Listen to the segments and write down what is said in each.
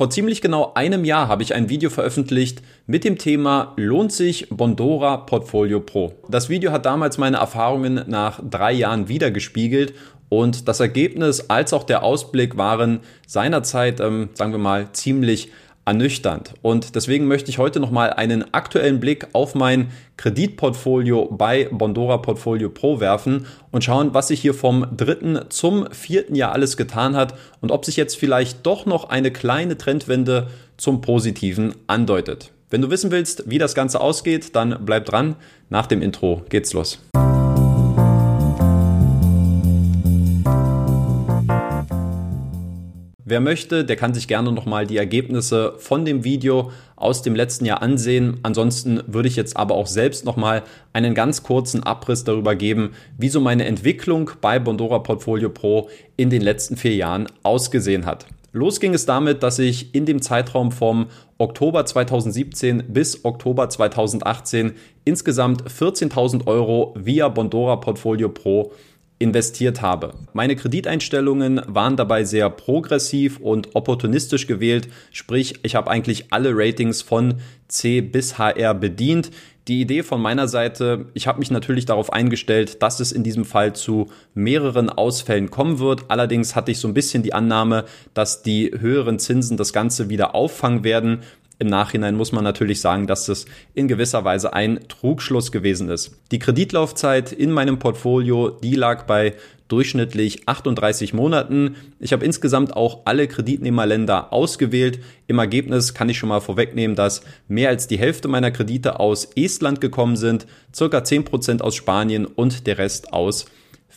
Vor ziemlich genau einem Jahr habe ich ein Video veröffentlicht mit dem Thema Lohnt sich Bondora Portfolio Pro? Das Video hat damals meine Erfahrungen nach drei Jahren wiedergespiegelt und das Ergebnis als auch der Ausblick waren seinerzeit, ähm, sagen wir mal, ziemlich ernüchternd. Und deswegen möchte ich heute nochmal einen aktuellen Blick auf mein Kreditportfolio bei Bondora Portfolio Pro werfen und schauen, was sich hier vom dritten zum vierten Jahr alles getan hat und ob sich jetzt vielleicht doch noch eine kleine Trendwende zum Positiven andeutet. Wenn du wissen willst, wie das Ganze ausgeht, dann bleib dran. Nach dem Intro geht's los. Wer möchte, der kann sich gerne nochmal die Ergebnisse von dem Video aus dem letzten Jahr ansehen. Ansonsten würde ich jetzt aber auch selbst nochmal einen ganz kurzen Abriss darüber geben, wie so meine Entwicklung bei Bondora Portfolio Pro in den letzten vier Jahren ausgesehen hat. Los ging es damit, dass ich in dem Zeitraum vom Oktober 2017 bis Oktober 2018 insgesamt 14.000 Euro via Bondora Portfolio Pro investiert habe. Meine Krediteinstellungen waren dabei sehr progressiv und opportunistisch gewählt, sprich ich habe eigentlich alle Ratings von C bis HR bedient. Die Idee von meiner Seite, ich habe mich natürlich darauf eingestellt, dass es in diesem Fall zu mehreren Ausfällen kommen wird. Allerdings hatte ich so ein bisschen die Annahme, dass die höheren Zinsen das Ganze wieder auffangen werden. Im Nachhinein muss man natürlich sagen, dass das in gewisser Weise ein Trugschluss gewesen ist. Die Kreditlaufzeit in meinem Portfolio, die lag bei durchschnittlich 38 Monaten. Ich habe insgesamt auch alle Kreditnehmerländer ausgewählt. Im Ergebnis kann ich schon mal vorwegnehmen, dass mehr als die Hälfte meiner Kredite aus Estland gekommen sind, circa 10% aus Spanien und der Rest aus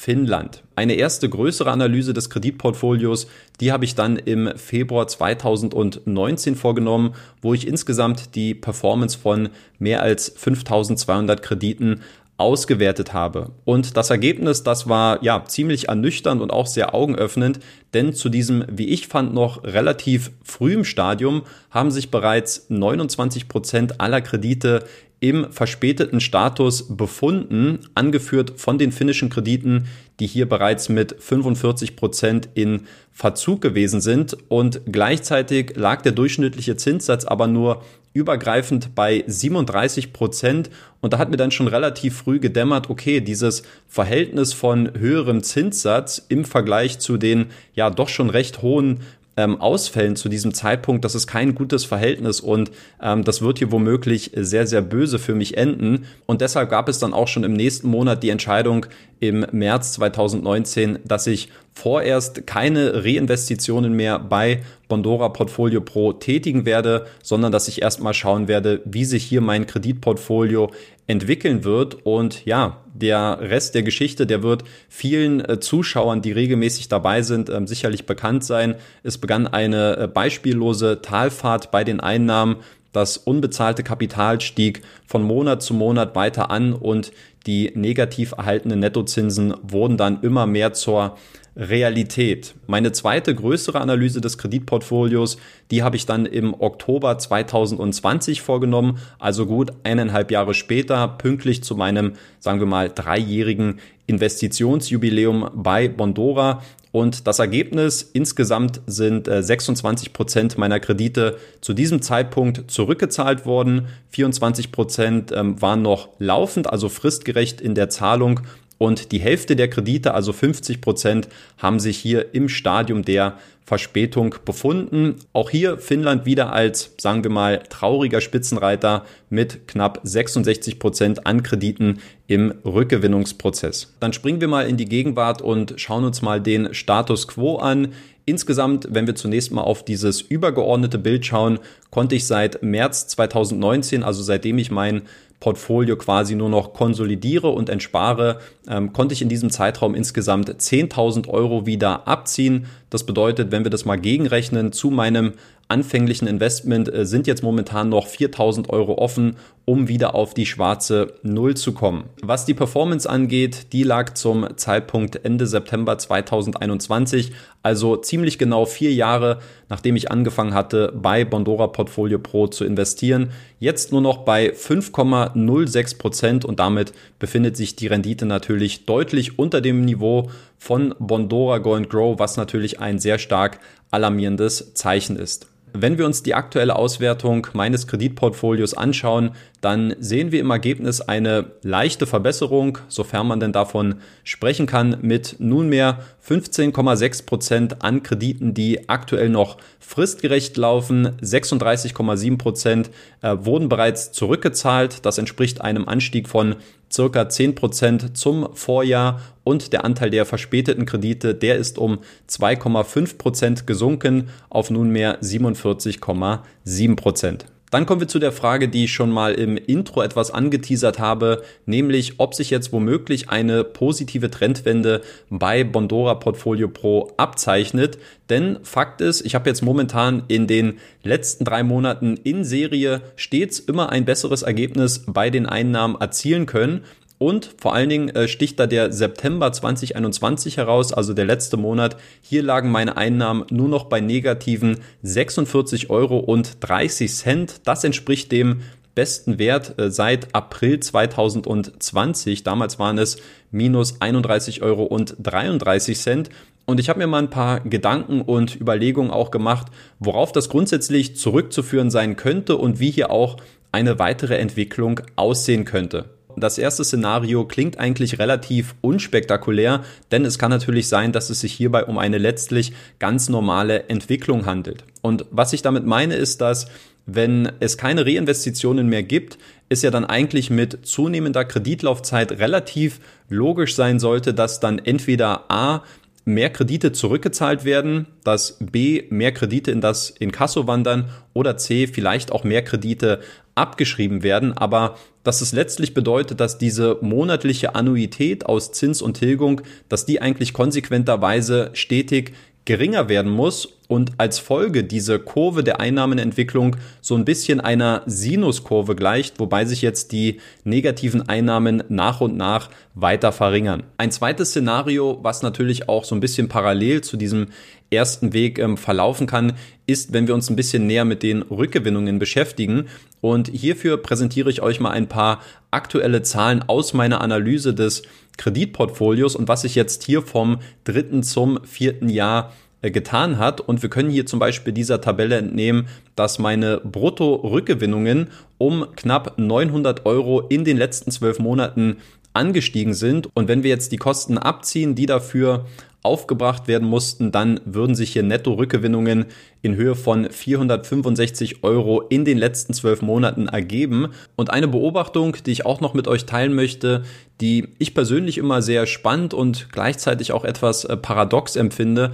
Finnland. Eine erste größere Analyse des Kreditportfolios, die habe ich dann im Februar 2019 vorgenommen, wo ich insgesamt die Performance von mehr als 5200 Krediten ausgewertet habe. Und das Ergebnis, das war ja ziemlich ernüchternd und auch sehr augenöffnend, denn zu diesem, wie ich fand, noch relativ frühem Stadium haben sich bereits 29 Prozent aller Kredite im verspäteten Status befunden, angeführt von den finnischen Krediten, die hier bereits mit 45 Prozent in Verzug gewesen sind. Und gleichzeitig lag der durchschnittliche Zinssatz aber nur übergreifend bei 37 Prozent. Und da hat mir dann schon relativ früh gedämmert, okay, dieses Verhältnis von höherem Zinssatz im Vergleich zu den ja doch schon recht hohen ähm, Ausfällen zu diesem Zeitpunkt, das ist kein gutes Verhältnis und ähm, das wird hier womöglich sehr, sehr böse für mich enden. Und deshalb gab es dann auch schon im nächsten Monat die Entscheidung im März 2019, dass ich vorerst keine Reinvestitionen mehr bei Bondora Portfolio Pro tätigen werde, sondern dass ich erstmal schauen werde, wie sich hier mein Kreditportfolio entwickeln wird. Und ja, der Rest der Geschichte, der wird vielen äh, Zuschauern, die regelmäßig dabei sind, äh, sicherlich bekannt sein. Es begann eine äh, beispiellose Talfahrt bei den Einnahmen. Das unbezahlte Kapital stieg von Monat zu Monat weiter an und die negativ erhaltenen Nettozinsen wurden dann immer mehr zur Realität. Meine zweite größere Analyse des Kreditportfolios, die habe ich dann im Oktober 2020 vorgenommen, also gut eineinhalb Jahre später, pünktlich zu meinem, sagen wir mal, dreijährigen Investitionsjubiläum bei Bondora. Und das Ergebnis insgesamt sind 26 äh, Prozent meiner Kredite zu diesem Zeitpunkt zurückgezahlt worden. 24 Prozent ähm, waren noch laufend, also fristgerecht in der Zahlung und die Hälfte der Kredite, also 50 Prozent, haben sich hier im Stadium der Verspätung befunden. Auch hier Finnland wieder als, sagen wir mal, trauriger Spitzenreiter mit knapp 66 Prozent an Krediten im Rückgewinnungsprozess. Dann springen wir mal in die Gegenwart und schauen uns mal den Status quo an. Insgesamt, wenn wir zunächst mal auf dieses übergeordnete Bild schauen, konnte ich seit März 2019, also seitdem ich mein Portfolio quasi nur noch konsolidiere und entspare, ähm, konnte ich in diesem Zeitraum insgesamt 10.000 Euro wieder abziehen. Das bedeutet, wenn wir das mal gegenrechnen zu meinem anfänglichen Investment, äh, sind jetzt momentan noch 4.000 Euro offen, um wieder auf die schwarze Null zu kommen. Was die Performance angeht, die lag zum Zeitpunkt Ende September 2021, also ziemlich genau vier Jahre, nachdem ich angefangen hatte, bei Bondora Portfolio Pro zu investieren. Jetzt nur noch bei 5,06 Prozent und damit befindet sich die Rendite natürlich deutlich unter dem Niveau von Bondora Go and Grow, was natürlich ein sehr stark alarmierendes Zeichen ist. Wenn wir uns die aktuelle Auswertung meines Kreditportfolios anschauen, dann sehen wir im Ergebnis eine leichte Verbesserung, sofern man denn davon sprechen kann, mit nunmehr 15,6 Prozent an Krediten, die aktuell noch fristgerecht laufen. 36,7 Prozent äh, wurden bereits zurückgezahlt. Das entspricht einem Anstieg von circa 10 Prozent zum Vorjahr und der Anteil der verspäteten Kredite, der ist um 2,5 Prozent gesunken auf nunmehr 47,7 Prozent. Dann kommen wir zu der Frage, die ich schon mal im Intro etwas angeteasert habe, nämlich ob sich jetzt womöglich eine positive Trendwende bei Bondora Portfolio Pro abzeichnet. Denn Fakt ist, ich habe jetzt momentan in den letzten drei Monaten in Serie stets immer ein besseres Ergebnis bei den Einnahmen erzielen können. Und vor allen Dingen äh, sticht da der September 2021 heraus, also der letzte Monat. Hier lagen meine Einnahmen nur noch bei negativen 46 Euro und 30 Cent. Das entspricht dem besten Wert äh, seit April 2020. Damals waren es minus 31 Euro und 33 Cent. Und ich habe mir mal ein paar Gedanken und Überlegungen auch gemacht, worauf das grundsätzlich zurückzuführen sein könnte und wie hier auch eine weitere Entwicklung aussehen könnte das erste Szenario klingt eigentlich relativ unspektakulär, denn es kann natürlich sein, dass es sich hierbei um eine letztlich ganz normale Entwicklung handelt. Und was ich damit meine, ist, dass wenn es keine Reinvestitionen mehr gibt, ist ja dann eigentlich mit zunehmender Kreditlaufzeit relativ logisch sein sollte, dass dann entweder A mehr Kredite zurückgezahlt werden, dass B mehr Kredite in das Inkasso wandern oder C vielleicht auch mehr Kredite abgeschrieben werden, aber dass es letztlich bedeutet, dass diese monatliche Annuität aus Zins und Tilgung, dass die eigentlich konsequenterweise stetig geringer werden muss und als Folge diese Kurve der Einnahmenentwicklung so ein bisschen einer Sinuskurve gleicht, wobei sich jetzt die negativen Einnahmen nach und nach weiter verringern. Ein zweites Szenario, was natürlich auch so ein bisschen parallel zu diesem ersten Weg ähm, verlaufen kann, ist, wenn wir uns ein bisschen näher mit den Rückgewinnungen beschäftigen. Und hierfür präsentiere ich euch mal ein paar aktuelle Zahlen aus meiner Analyse des Kreditportfolios und was sich jetzt hier vom dritten zum vierten Jahr getan hat. Und wir können hier zum Beispiel dieser Tabelle entnehmen, dass meine Brutto-Rückgewinnungen um knapp 900 Euro in den letzten zwölf Monaten angestiegen sind. Und wenn wir jetzt die Kosten abziehen, die dafür aufgebracht werden mussten, dann würden sich hier Netto-Rückgewinnungen in Höhe von 465 Euro in den letzten zwölf Monaten ergeben. Und eine Beobachtung, die ich auch noch mit euch teilen möchte, die ich persönlich immer sehr spannend und gleichzeitig auch etwas äh, paradox empfinde,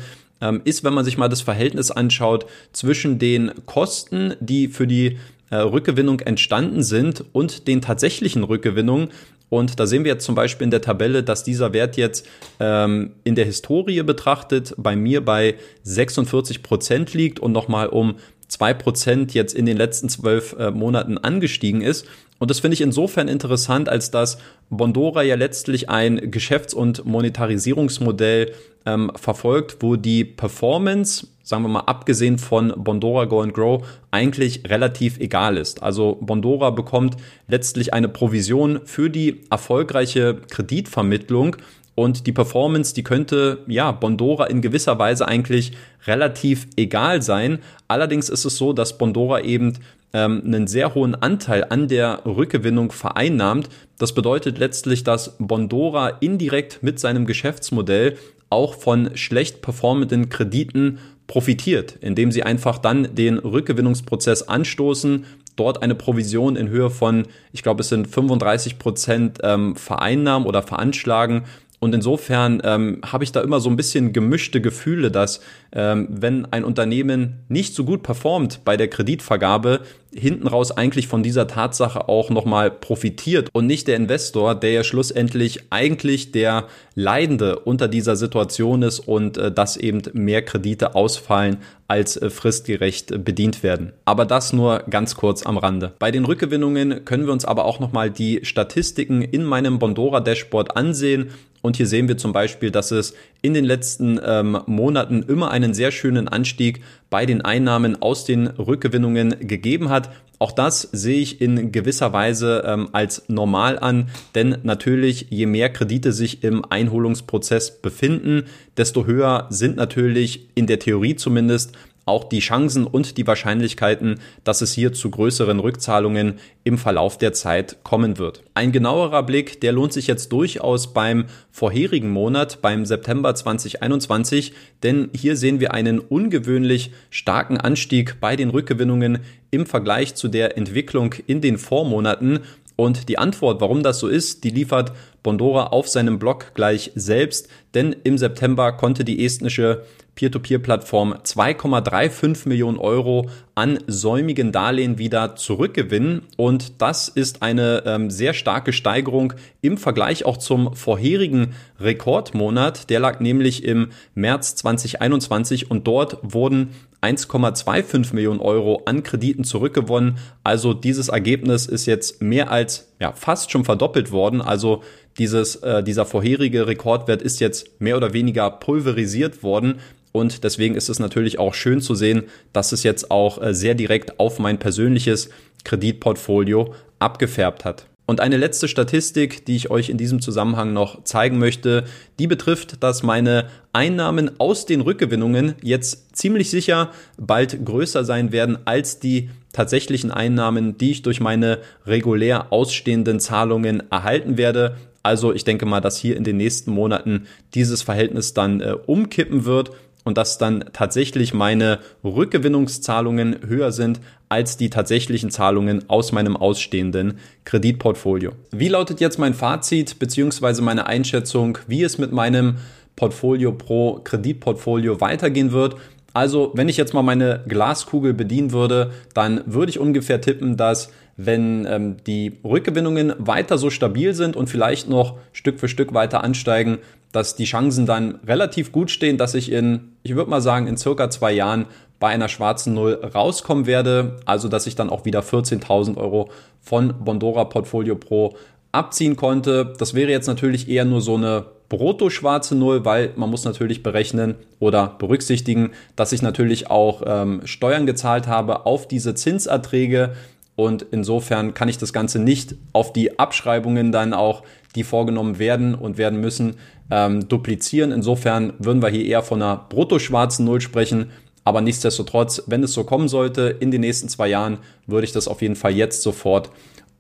ist, wenn man sich mal das Verhältnis anschaut zwischen den Kosten, die für die äh, Rückgewinnung entstanden sind und den tatsächlichen Rückgewinnungen. Und da sehen wir jetzt zum Beispiel in der Tabelle, dass dieser Wert jetzt ähm, in der Historie betrachtet bei mir bei 46 Prozent liegt und nochmal um zwei Prozent jetzt in den letzten zwölf äh, Monaten angestiegen ist. Und das finde ich insofern interessant, als dass Bondora ja letztlich ein Geschäfts- und Monetarisierungsmodell ähm, verfolgt, wo die Performance, sagen wir mal abgesehen von Bondora Go and Grow, eigentlich relativ egal ist. Also Bondora bekommt letztlich eine Provision für die erfolgreiche Kreditvermittlung und die Performance, die könnte, ja, Bondora in gewisser Weise eigentlich relativ egal sein. Allerdings ist es so, dass Bondora eben ähm, einen sehr hohen Anteil an der Rückgewinnung vereinnahmt. Das bedeutet letztlich, dass Bondora indirekt mit seinem Geschäftsmodell auch von schlecht performenden Krediten profitiert, indem sie einfach dann den Rückgewinnungsprozess anstoßen, dort eine Provision in Höhe von, ich glaube, es sind 35 Prozent ähm, vereinnahmen oder veranschlagen und insofern ähm, habe ich da immer so ein bisschen gemischte Gefühle, dass ähm, wenn ein Unternehmen nicht so gut performt bei der Kreditvergabe, hinten raus eigentlich von dieser Tatsache auch nochmal profitiert und nicht der Investor, der ja schlussendlich eigentlich der Leidende unter dieser Situation ist und äh, dass eben mehr Kredite ausfallen als äh, fristgerecht bedient werden. Aber das nur ganz kurz am Rande. Bei den Rückgewinnungen können wir uns aber auch nochmal die Statistiken in meinem Bondora Dashboard ansehen. Und hier sehen wir zum Beispiel, dass es in den letzten ähm, Monaten immer einen sehr schönen Anstieg bei den Einnahmen aus den Rückgewinnungen gegeben hat. Auch das sehe ich in gewisser Weise ähm, als normal an, denn natürlich, je mehr Kredite sich im Einholungsprozess befinden, desto höher sind natürlich in der Theorie zumindest auch die Chancen und die Wahrscheinlichkeiten, dass es hier zu größeren Rückzahlungen im Verlauf der Zeit kommen wird. Ein genauerer Blick, der lohnt sich jetzt durchaus beim vorherigen Monat, beim September 2021, denn hier sehen wir einen ungewöhnlich starken Anstieg bei den Rückgewinnungen im Vergleich zu der Entwicklung in den Vormonaten und die Antwort, warum das so ist, die liefert Bondora auf seinem Blog gleich selbst, denn im September konnte die estnische Peer-to-Peer-Plattform 2,35 Millionen Euro an säumigen Darlehen wieder zurückgewinnen. Und das ist eine ähm, sehr starke Steigerung im Vergleich auch zum vorherigen Rekordmonat. Der lag nämlich im März 2021 und dort wurden 1,25 Millionen Euro an Krediten zurückgewonnen. Also dieses Ergebnis ist jetzt mehr als ja, fast schon verdoppelt worden. Also dieses, äh, dieser vorherige Rekordwert ist jetzt mehr oder weniger pulverisiert worden. Und deswegen ist es natürlich auch schön zu sehen, dass es jetzt auch äh, sehr direkt auf mein persönliches Kreditportfolio abgefärbt hat. Und eine letzte Statistik, die ich euch in diesem Zusammenhang noch zeigen möchte, die betrifft, dass meine Einnahmen aus den Rückgewinnungen jetzt ziemlich sicher bald größer sein werden als die tatsächlichen Einnahmen, die ich durch meine regulär ausstehenden Zahlungen erhalten werde. Also ich denke mal, dass hier in den nächsten Monaten dieses Verhältnis dann äh, umkippen wird und dass dann tatsächlich meine Rückgewinnungszahlungen höher sind als die tatsächlichen Zahlungen aus meinem ausstehenden Kreditportfolio. Wie lautet jetzt mein Fazit bzw. meine Einschätzung, wie es mit meinem Portfolio pro Kreditportfolio weitergehen wird? Also, wenn ich jetzt mal meine Glaskugel bedienen würde, dann würde ich ungefähr tippen, dass wenn ähm, die Rückgewinnungen weiter so stabil sind und vielleicht noch Stück für Stück weiter ansteigen, dass die Chancen dann relativ gut stehen, dass ich in, ich würde mal sagen, in circa zwei Jahren bei einer schwarzen Null rauskommen werde. Also, dass ich dann auch wieder 14.000 Euro von Bondora Portfolio Pro abziehen konnte. Das wäre jetzt natürlich eher nur so eine brutto schwarze Null, weil man muss natürlich berechnen oder berücksichtigen, dass ich natürlich auch ähm, Steuern gezahlt habe auf diese Zinserträge. Und insofern kann ich das Ganze nicht auf die Abschreibungen dann auch, die vorgenommen werden und werden müssen, ähm, duplizieren. Insofern würden wir hier eher von einer brutto-schwarzen Null sprechen. Aber nichtsdestotrotz, wenn es so kommen sollte in den nächsten zwei Jahren, würde ich das auf jeden Fall jetzt sofort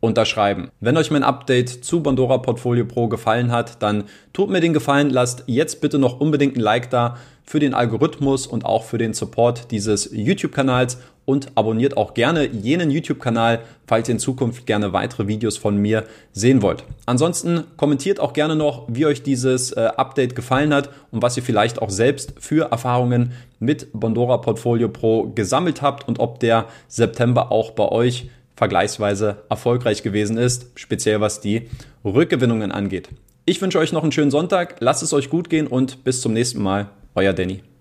unterschreiben. Wenn euch mein Update zu Bondora Portfolio Pro gefallen hat, dann tut mir den Gefallen, lasst jetzt bitte noch unbedingt ein Like da für den Algorithmus und auch für den Support dieses YouTube-Kanals und abonniert auch gerne jenen YouTube-Kanal, falls ihr in Zukunft gerne weitere Videos von mir sehen wollt. Ansonsten kommentiert auch gerne noch, wie euch dieses äh, Update gefallen hat und was ihr vielleicht auch selbst für Erfahrungen mit Bondora Portfolio Pro gesammelt habt und ob der September auch bei euch vergleichsweise erfolgreich gewesen ist, speziell was die Rückgewinnungen angeht. Ich wünsche euch noch einen schönen Sonntag, lasst es euch gut gehen und bis zum nächsten Mal, euer Danny.